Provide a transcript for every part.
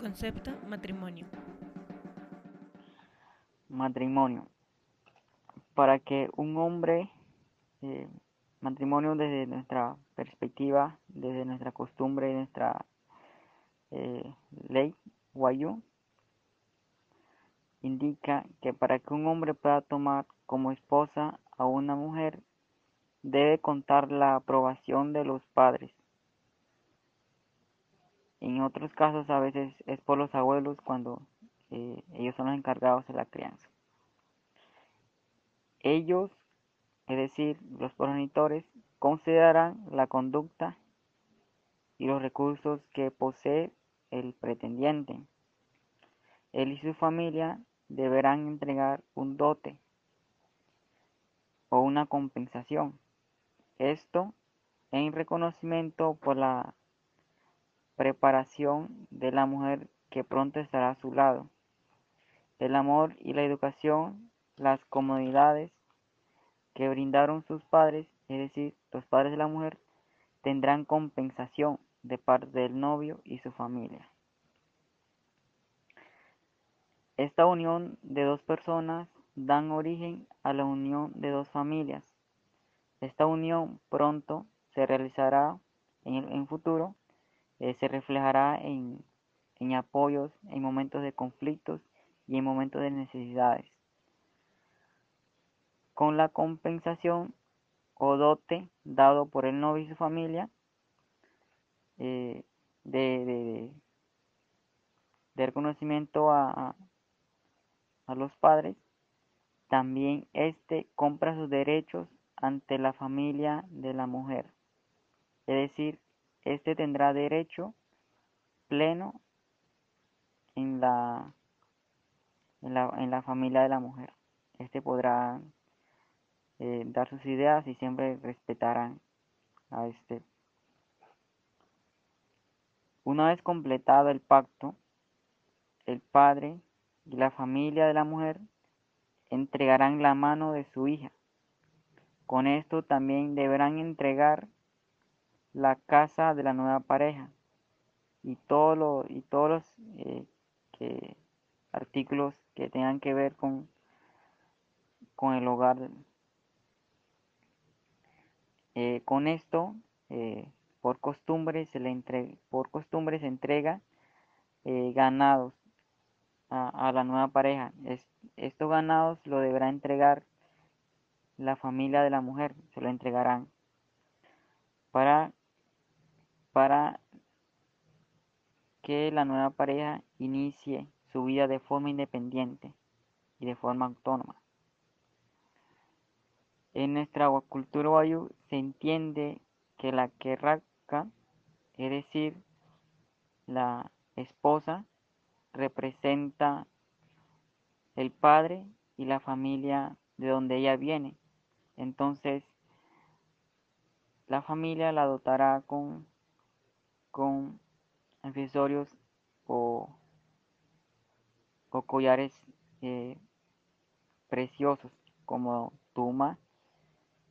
Concepto matrimonio. Matrimonio. Para que un hombre, eh, matrimonio desde nuestra perspectiva, desde nuestra costumbre y nuestra eh, ley, Wayu, indica que para que un hombre pueda tomar como esposa a una mujer, debe contar la aprobación de los padres en otros casos a veces es por los abuelos cuando eh, ellos son los encargados de la crianza. Ellos, es decir, los progenitores, considerarán la conducta y los recursos que posee el pretendiente. Él y su familia deberán entregar un dote o una compensación. Esto en reconocimiento por la preparación de la mujer que pronto estará a su lado. El amor y la educación, las comodidades que brindaron sus padres, es decir, los padres de la mujer, tendrán compensación de parte del novio y su familia. Esta unión de dos personas dan origen a la unión de dos familias. Esta unión pronto se realizará en el futuro eh, se reflejará en, en apoyos en momentos de conflictos y en momentos de necesidades. Con la compensación o dote dado por el novio y su familia eh, de, de, reconocimiento a, a, los padres, también éste compra sus derechos ante la familia de la mujer. Es decir, este tendrá derecho pleno en la, en la, en la familia de la mujer. Este podrá eh, dar sus ideas y siempre respetarán a este. Una vez completado el pacto, el padre y la familia de la mujer entregarán la mano de su hija. Con esto también deberán entregar la casa de la nueva pareja y, todo y todos los eh, artículos que tengan que ver con, con el hogar. Eh, con esto, eh, por costumbre se le por costumbre se entrega ganados a, a, la nueva pareja. estos ganados lo deberá entregar la familia de la mujer, se lo entregarán para para que la nueva pareja inicie su vida de forma independiente y de forma autónoma. En nuestra cultura wayu se entiende que la kerraka, es decir, la esposa, representa el padre y la familia de donde ella viene. Entonces, la familia la dotará con con accesorios o, collares eh, preciosos como tuma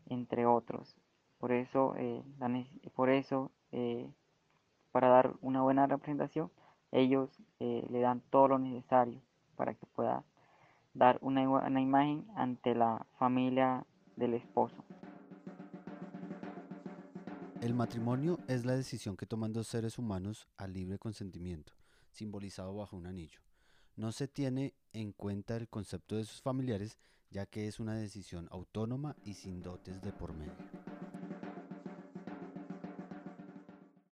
entre otros. Por eso eh, por eso eh, para dar una buena representación ellos le dan todo lo necesario para que pueda dar una, una imagen ante la familia del esposo el matrimonio es la decisión que toman dos seres humanos a libre consentimiento, simbolizado bajo un anillo. No se tiene en cuenta el concepto de sus familiares, ya que es una decisión autónoma y sin dotes de por medio.